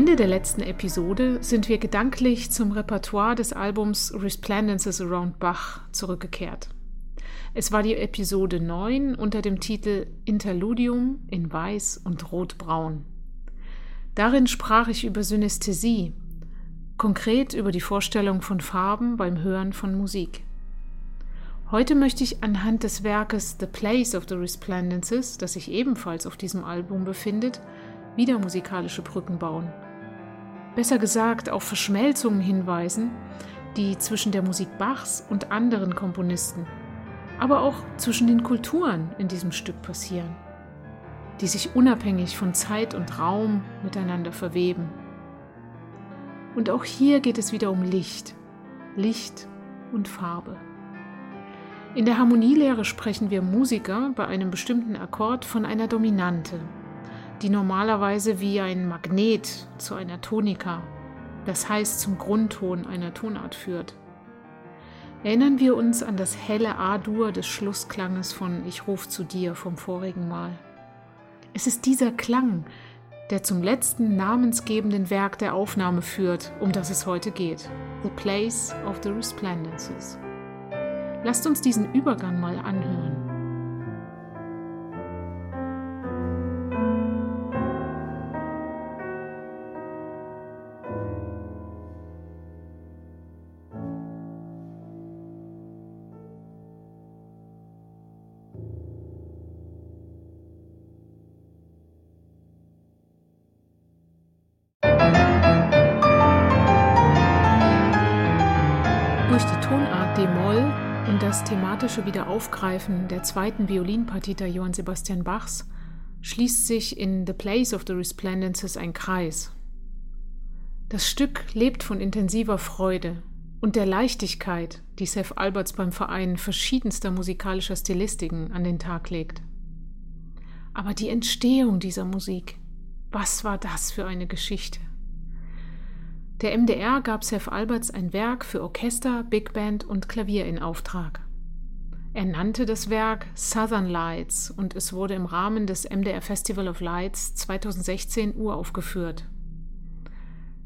Ende der letzten Episode sind wir gedanklich zum Repertoire des Albums Resplendences Around Bach zurückgekehrt. Es war die Episode 9 unter dem Titel Interludium in Weiß und Rotbraun. Darin sprach ich über Synästhesie, konkret über die Vorstellung von Farben beim Hören von Musik. Heute möchte ich anhand des Werkes The Place of the Resplendences, das sich ebenfalls auf diesem Album befindet, wieder musikalische Brücken bauen. Besser gesagt auf Verschmelzungen hinweisen, die zwischen der Musik Bachs und anderen Komponisten, aber auch zwischen den Kulturen in diesem Stück passieren, die sich unabhängig von Zeit und Raum miteinander verweben. Und auch hier geht es wieder um Licht, Licht und Farbe. In der Harmonielehre sprechen wir Musiker bei einem bestimmten Akkord von einer Dominante, die normalerweise wie ein Magnet zu einer Tonika, das heißt zum Grundton einer Tonart führt. Erinnern wir uns an das helle A-Dur des Schlussklanges von Ich ruf zu dir vom vorigen Mal. Es ist dieser Klang, der zum letzten namensgebenden Werk der Aufnahme führt, um das es heute geht, The Place of the Resplendences. Lasst uns diesen Übergang mal anhören. Das thematische Wiederaufgreifen der zweiten Violinpartita Johann Sebastian Bachs schließt sich in The Place of the Resplendences ein Kreis. Das Stück lebt von intensiver Freude und der Leichtigkeit, die Seth Alberts beim Verein verschiedenster musikalischer Stilistiken an den Tag legt. Aber die Entstehung dieser Musik, was war das für eine Geschichte? Der MDR gab Seth Alberts ein Werk für Orchester, Big Band und Klavier in Auftrag. Er nannte das Werk Southern Lights und es wurde im Rahmen des MDR Festival of Lights 2016 uraufgeführt.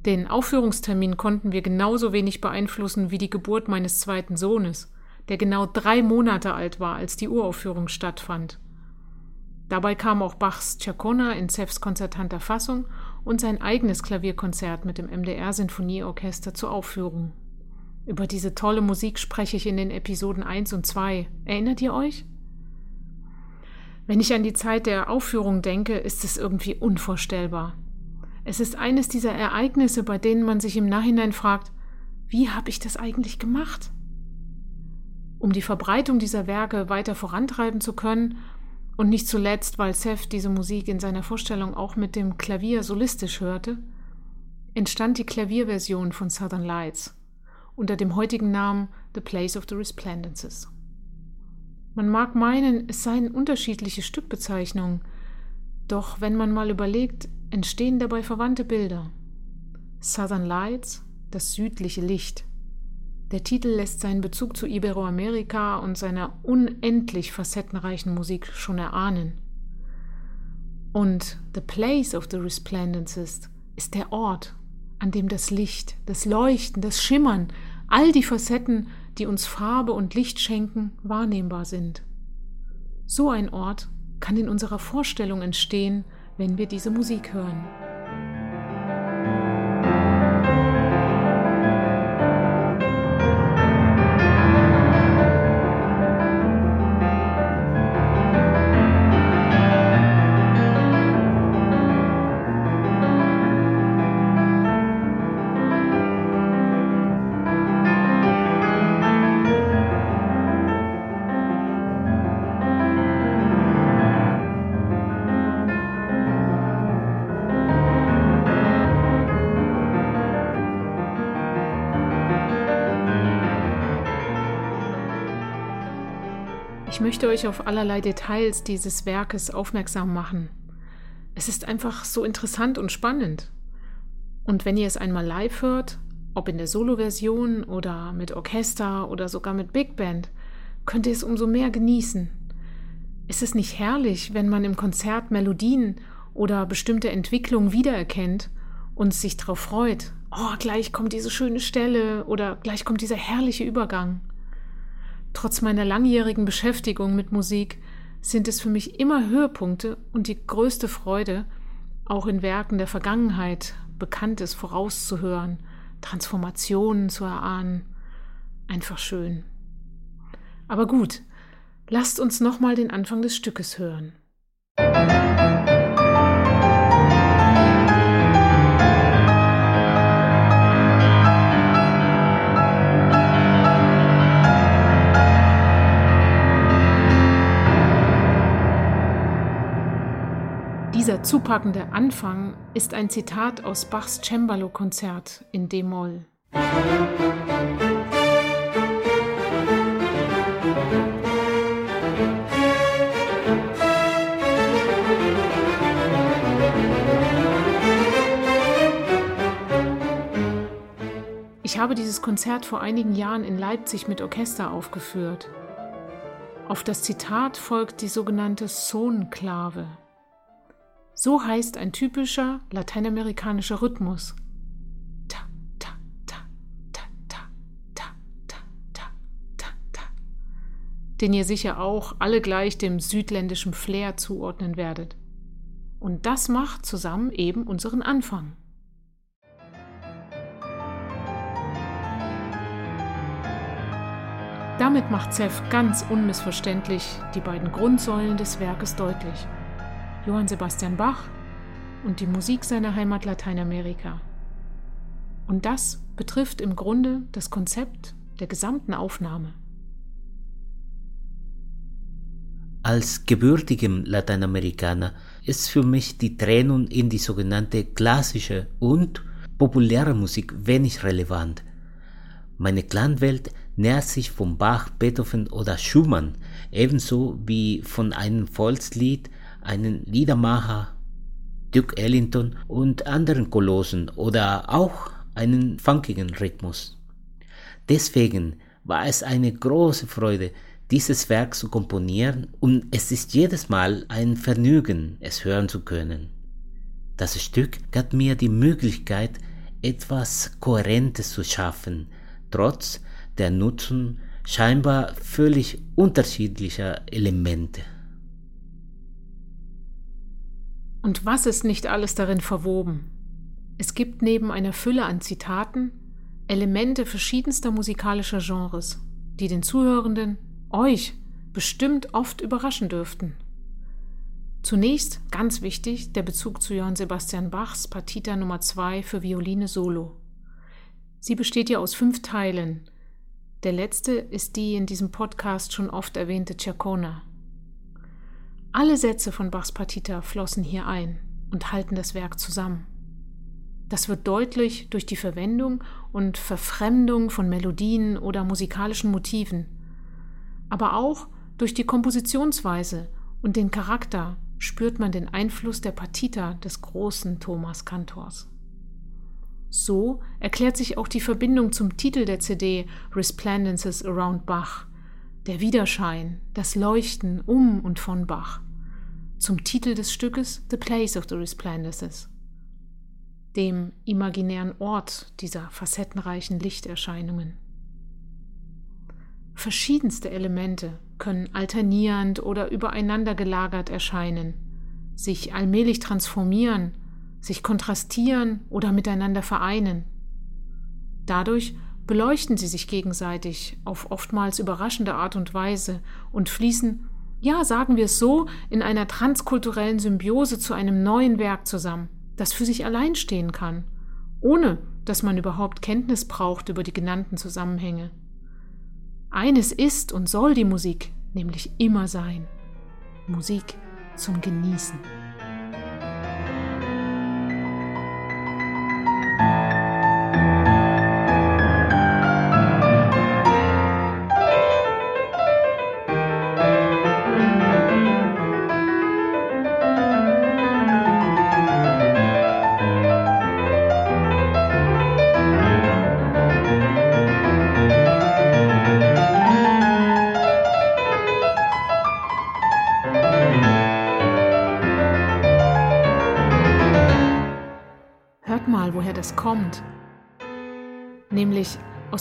Den Aufführungstermin konnten wir genauso wenig beeinflussen wie die Geburt meines zweiten Sohnes, der genau drei Monate alt war, als die Uraufführung stattfand. Dabei kam auch Bachs Chacona in Zeffs konzertanter Fassung und sein eigenes Klavierkonzert mit dem MDR Sinfonieorchester zur Aufführung. Über diese tolle Musik spreche ich in den Episoden 1 und 2. Erinnert ihr euch? Wenn ich an die Zeit der Aufführung denke, ist es irgendwie unvorstellbar. Es ist eines dieser Ereignisse, bei denen man sich im Nachhinein fragt, wie habe ich das eigentlich gemacht? Um die Verbreitung dieser Werke weiter vorantreiben zu können und nicht zuletzt, weil Seth diese Musik in seiner Vorstellung auch mit dem Klavier solistisch hörte, entstand die Klavierversion von Southern Lights unter dem heutigen Namen The Place of the Resplendences. Man mag meinen, es seien unterschiedliche Stückbezeichnungen, doch wenn man mal überlegt, entstehen dabei verwandte Bilder. Southern Lights, das südliche Licht, der Titel lässt seinen Bezug zu Iberoamerika und seiner unendlich facettenreichen Musik schon erahnen. Und The Place of the Resplendences ist der Ort, an dem das Licht, das Leuchten, das Schimmern, all die Facetten, die uns Farbe und Licht schenken, wahrnehmbar sind. So ein Ort kann in unserer Vorstellung entstehen, wenn wir diese Musik hören. Möchte euch auf allerlei Details dieses Werkes aufmerksam machen. Es ist einfach so interessant und spannend. Und wenn ihr es einmal live hört, ob in der Solo-Version oder mit Orchester oder sogar mit Big Band, könnt ihr es umso mehr genießen. Ist es nicht herrlich, wenn man im Konzert Melodien oder bestimmte Entwicklungen wiedererkennt und sich darauf freut, oh, gleich kommt diese schöne Stelle oder gleich kommt dieser herrliche Übergang. Trotz meiner langjährigen Beschäftigung mit Musik sind es für mich immer Höhepunkte und die größte Freude, auch in Werken der Vergangenheit Bekanntes vorauszuhören, Transformationen zu erahnen. Einfach schön. Aber gut, lasst uns nochmal den Anfang des Stückes hören. Zupackende Anfang ist ein Zitat aus Bachs Cembalo-Konzert in D-Moll. Ich habe dieses Konzert vor einigen Jahren in Leipzig mit Orchester aufgeführt. Auf das Zitat folgt die sogenannte Sonklave. So heißt ein typischer lateinamerikanischer Rhythmus. Ta, ta, ta, ta, ta, ta, ta, ta, ta, ta, den ihr sicher auch alle gleich dem südländischen Flair zuordnen werdet. Und das macht zusammen eben unseren Anfang. Damit macht Zeff ganz unmissverständlich die beiden Grundsäulen des Werkes deutlich. Johann Sebastian Bach und die Musik seiner Heimat Lateinamerika. Und das betrifft im Grunde das Konzept der gesamten Aufnahme. Als gebürtigem Lateinamerikaner ist für mich die Trennung in die sogenannte klassische und populäre Musik wenig relevant. Meine Klangwelt nährt sich von Bach, Beethoven oder Schumann ebenso wie von einem Volkslied einen Liedermacher, Duke Ellington und anderen Kolossen oder auch einen funkigen Rhythmus. Deswegen war es eine große Freude, dieses Werk zu komponieren und es ist jedes Mal ein Vergnügen, es hören zu können. Das Stück gab mir die Möglichkeit, etwas Kohärentes zu schaffen, trotz der Nutzung scheinbar völlig unterschiedlicher Elemente. Und was ist nicht alles darin verwoben? Es gibt neben einer Fülle an Zitaten Elemente verschiedenster musikalischer Genres, die den Zuhörenden, euch, bestimmt oft überraschen dürften. Zunächst, ganz wichtig, der Bezug zu Johann Sebastian Bachs Partita Nummer 2 für Violine Solo. Sie besteht ja aus fünf Teilen. Der letzte ist die in diesem Podcast schon oft erwähnte Cercona. Alle Sätze von Bachs Partita flossen hier ein und halten das Werk zusammen. Das wird deutlich durch die Verwendung und Verfremdung von Melodien oder musikalischen Motiven, aber auch durch die Kompositionsweise und den Charakter spürt man den Einfluss der Partita des großen Thomas Kantors. So erklärt sich auch die Verbindung zum Titel der CD Resplendences Around Bach, der Widerschein, das Leuchten um und von Bach zum Titel des Stückes The Place of the Resplendences, dem imaginären Ort dieser facettenreichen Lichterscheinungen. Verschiedenste Elemente können alternierend oder übereinander gelagert erscheinen, sich allmählich transformieren, sich kontrastieren oder miteinander vereinen. Dadurch beleuchten sie sich gegenseitig auf oftmals überraschende Art und Weise und fließen ja, sagen wir es so, in einer transkulturellen Symbiose zu einem neuen Werk zusammen, das für sich allein stehen kann, ohne dass man überhaupt Kenntnis braucht über die genannten Zusammenhänge. Eines ist und soll die Musik nämlich immer sein. Musik zum Genießen.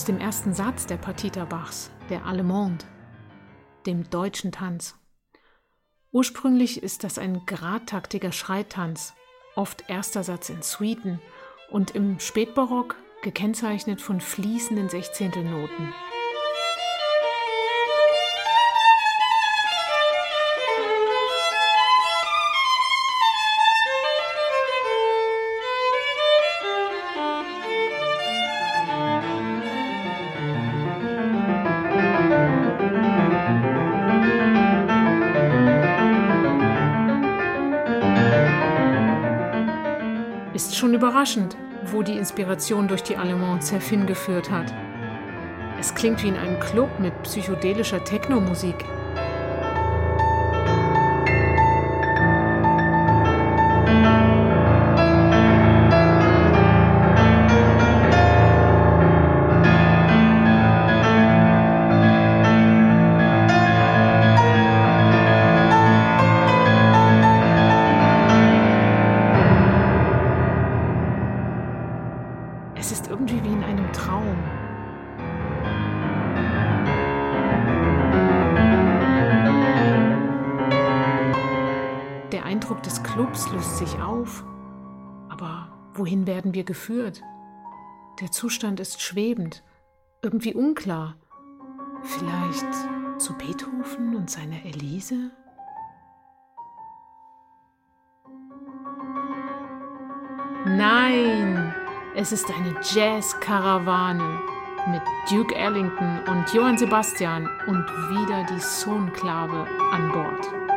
Aus dem ersten Satz der Partita Bachs, der Allemande, dem deutschen Tanz. Ursprünglich ist das ein gradtaktiger Schreitanz, oft erster Satz in Suiten und im Spätbarock gekennzeichnet von fließenden Sechzehntelnoten. schon überraschend, wo die Inspiration durch die Allemands hingeführt hat. Es klingt wie in einem Club mit psychedelischer Technomusik. Clubs wohin werden wir geführt? Der Zustand ist schwebend, irgendwie unklar. Vielleicht zu Beethoven und seiner Elise? Nein, es ist eine Jazz-Karawane mit Duke Ellington und Johann Sebastian und wieder die Sohnklave an Bord.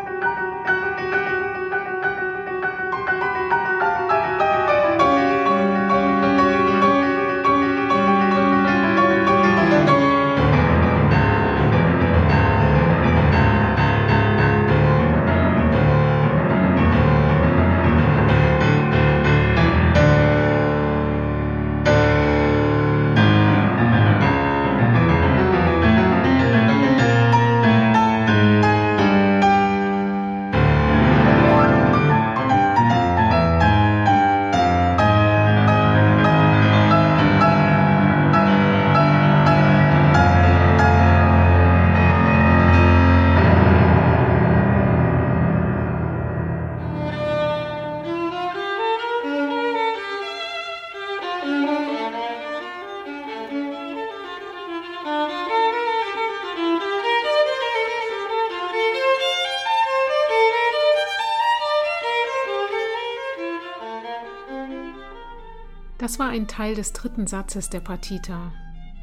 Das war ein Teil des dritten Satzes der Partita,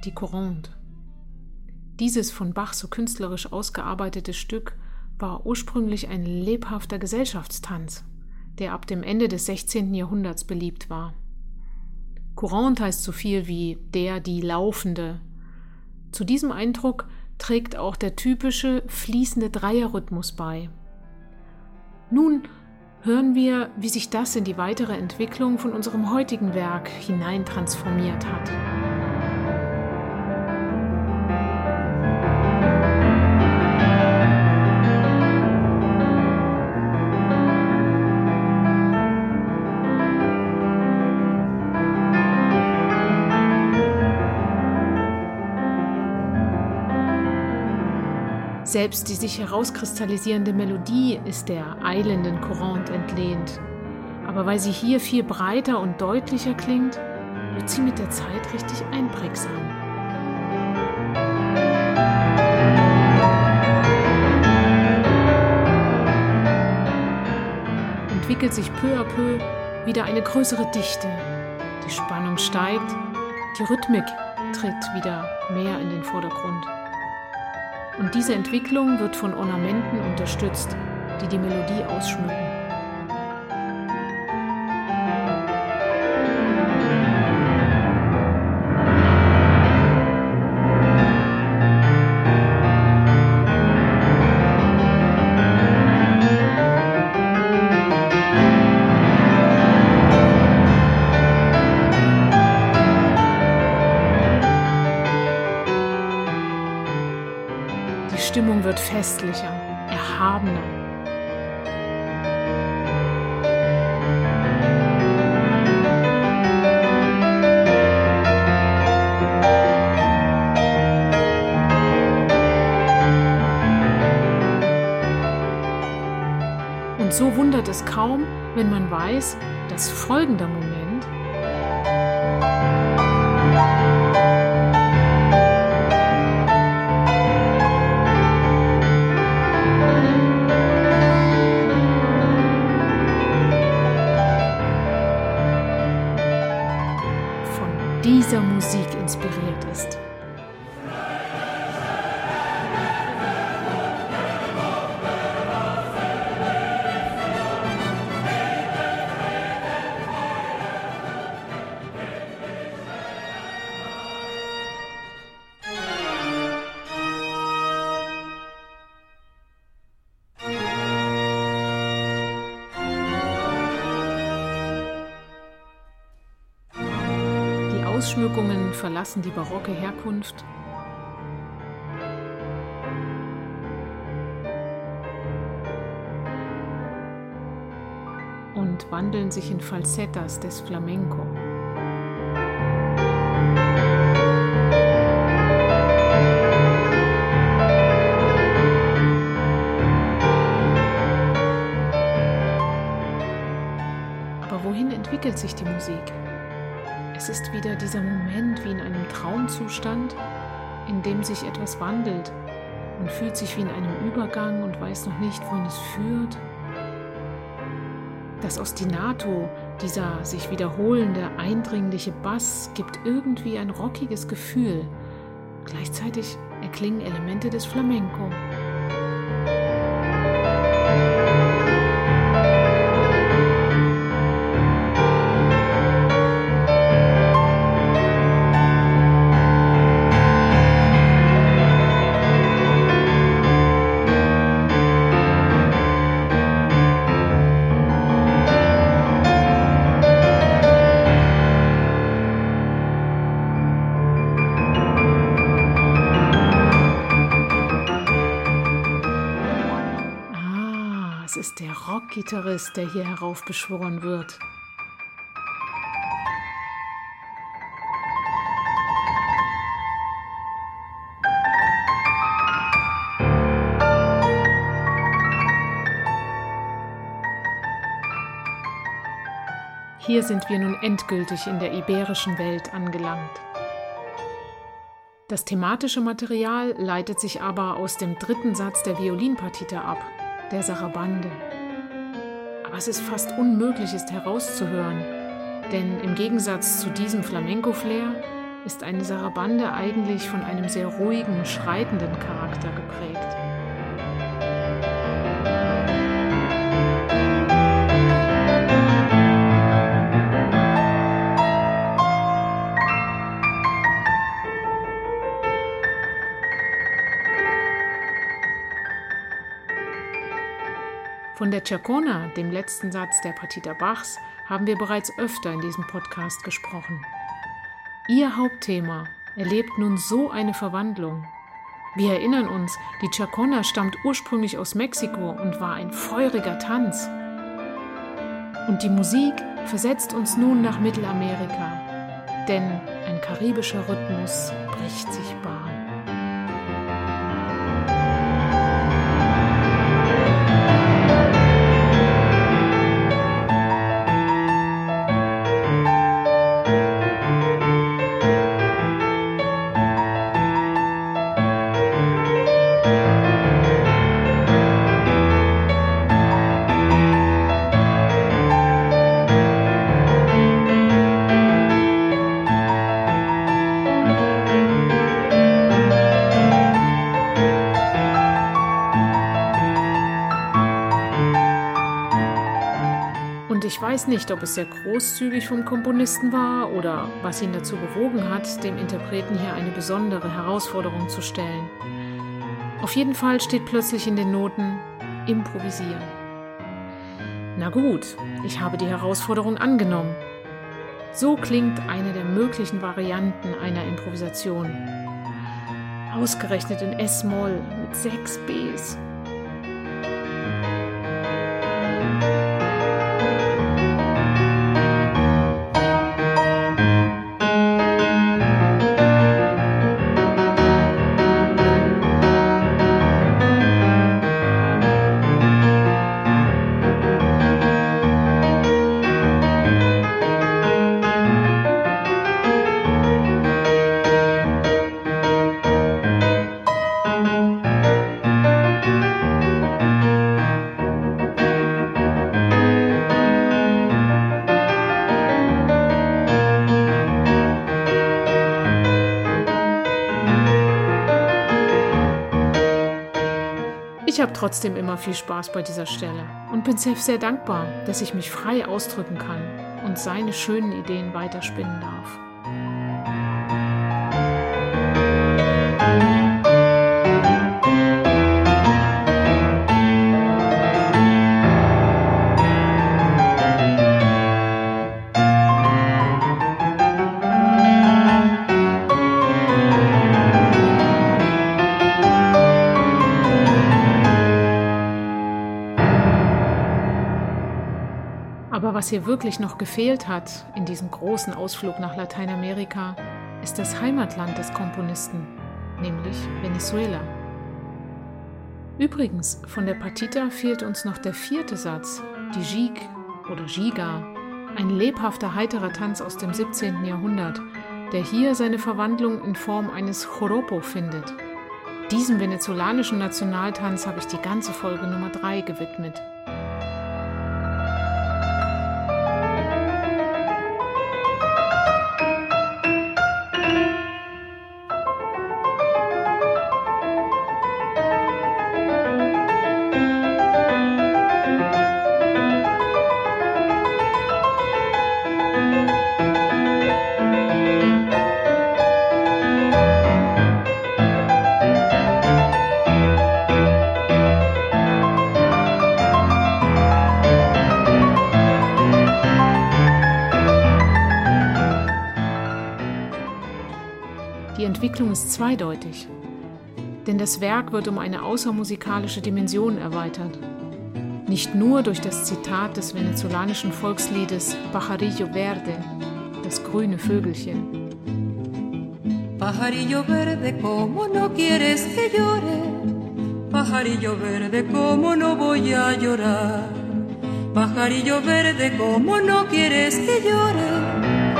die Courante. Dieses von Bach so künstlerisch ausgearbeitete Stück war ursprünglich ein lebhafter Gesellschaftstanz, der ab dem Ende des 16. Jahrhunderts beliebt war. Courante heißt so viel wie der, die Laufende. Zu diesem Eindruck trägt auch der typische fließende Dreierrhythmus bei. Nun hören wir, wie sich das in die weitere Entwicklung von unserem heutigen Werk hineintransformiert hat. Selbst die sich herauskristallisierende Melodie ist der eilenden Courante entlehnt. Aber weil sie hier viel breiter und deutlicher klingt, wird sie mit der Zeit richtig einprägsam. Entwickelt sich peu à peu wieder eine größere Dichte. Die Spannung steigt, die Rhythmik tritt wieder mehr in den Vordergrund. Und diese Entwicklung wird von Ornamenten unterstützt, die die Melodie ausschmücken. geistlicher, erhabener. Und so wundert es kaum, wenn man weiß, dass folgender Moment verlassen die barocke Herkunft. und wandeln sich in Falsettas des Flamenco. Aber wohin entwickelt sich die Musik? Es ist wieder dieser Moment wie in einem Traumzustand, in dem sich etwas wandelt. Man fühlt sich wie in einem Übergang und weiß noch nicht, wohin es führt. Das Ostinato, dieser sich wiederholende, eindringliche Bass, gibt irgendwie ein rockiges Gefühl. Gleichzeitig erklingen Elemente des Flamenco. Rockgitarrist, der hier heraufbeschworen wird. Hier sind wir nun endgültig in der iberischen Welt angelangt. Das thematische Material leitet sich aber aus dem dritten Satz der Violinpartite ab, der Sarabande was es fast unmöglich ist herauszuhören. Denn im Gegensatz zu diesem Flamenco-Flair ist eine Sarabande eigentlich von einem sehr ruhigen, schreitenden Charakter geprägt. Der Chacona, dem letzten Satz der Partita Bachs, haben wir bereits öfter in diesem Podcast gesprochen. Ihr Hauptthema erlebt nun so eine Verwandlung. Wir erinnern uns, die Chacona stammt ursprünglich aus Mexiko und war ein feuriger Tanz. Und die Musik versetzt uns nun nach Mittelamerika, denn ein karibischer Rhythmus bricht sich Bahn. Weiß nicht, ob es sehr großzügig vom Komponisten war oder was ihn dazu bewogen hat, dem Interpreten hier eine besondere Herausforderung zu stellen. Auf jeden Fall steht plötzlich in den Noten Improvisieren. Na gut, ich habe die Herausforderung angenommen. So klingt eine der möglichen Varianten einer Improvisation. Ausgerechnet in S-Moll mit sechs Bs. Trotzdem immer viel Spaß bei dieser Stelle und bin Seth sehr dankbar, dass ich mich frei ausdrücken kann und seine schönen Ideen weiterspinnen darf. Hier wirklich noch gefehlt hat in diesem großen Ausflug nach Lateinamerika, ist das Heimatland des Komponisten, nämlich Venezuela. Übrigens, von der Partita fehlt uns noch der vierte Satz, die Jig oder Giga, ein lebhafter, heiterer Tanz aus dem 17. Jahrhundert, der hier seine Verwandlung in Form eines Joropo findet. Diesem venezolanischen Nationaltanz habe ich die ganze Folge Nummer 3 gewidmet. Entwicklung ist zweideutig, denn das Werk wird um eine außermusikalische Dimension erweitert. Nicht nur durch das Zitat des venezolanischen Volksliedes Pajarillo Verde, das grüne Vögelchen. Pajarillo verde, como no quieres que llore. Pajarillo verde, como no voy a llorar. Pajarillo verde, como no quieres que llore.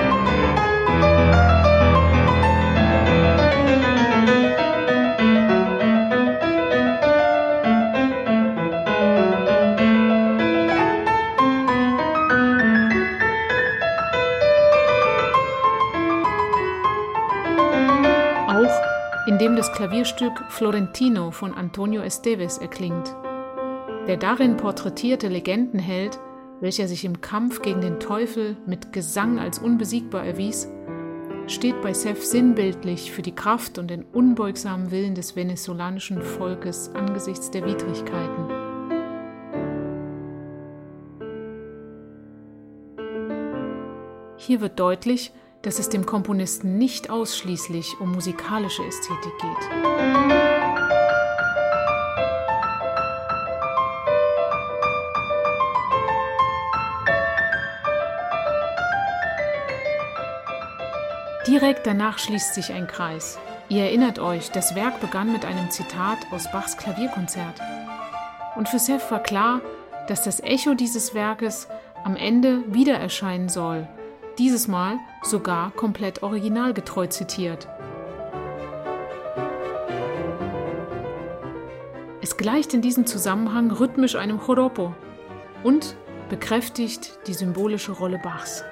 Dem das Klavierstück Florentino von Antonio Esteves erklingt. Der darin porträtierte Legendenheld, welcher sich im Kampf gegen den Teufel mit Gesang als unbesiegbar erwies, steht bei Seth sinnbildlich für die Kraft und den unbeugsamen Willen des venezolanischen Volkes angesichts der Widrigkeiten. Hier wird deutlich, dass es dem Komponisten nicht ausschließlich um musikalische Ästhetik geht. Direkt danach schließt sich ein Kreis. Ihr erinnert euch, das Werk begann mit einem Zitat aus Bachs Klavierkonzert. Und für Seth war klar, dass das Echo dieses Werkes am Ende wieder erscheinen soll dieses Mal sogar komplett originalgetreu zitiert. Es gleicht in diesem Zusammenhang rhythmisch einem Joropo und bekräftigt die symbolische Rolle Bachs.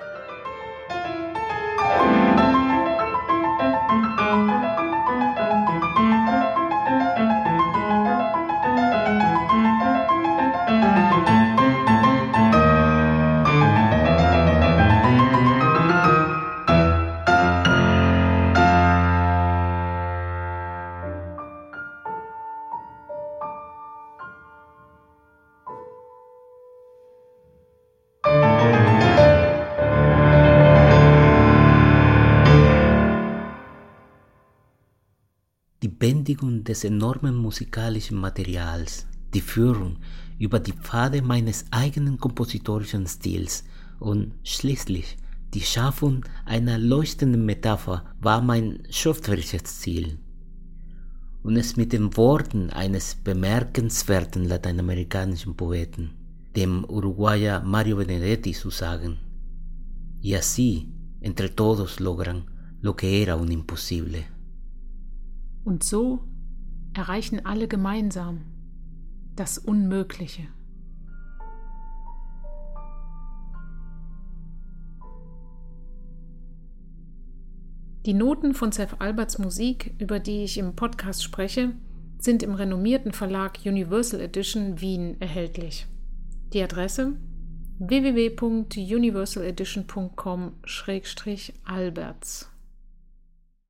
Bändigung des enormen musikalischen Materials, die Führung über die Pfade meines eigenen kompositorischen Stils und schließlich die Schaffung einer leuchtenden Metapher war mein schöpferisches Ziel. Und es mit den Worten eines bemerkenswerten lateinamerikanischen Poeten, dem Uruguayer Mario Benedetti, zu sagen, y así entre todos logran lo que era un imposible. Und so erreichen alle gemeinsam das Unmögliche. Die Noten von Seth Alberts Musik, über die ich im Podcast spreche, sind im renommierten Verlag Universal Edition Wien erhältlich. Die Adresse www.universaledition.com-alberts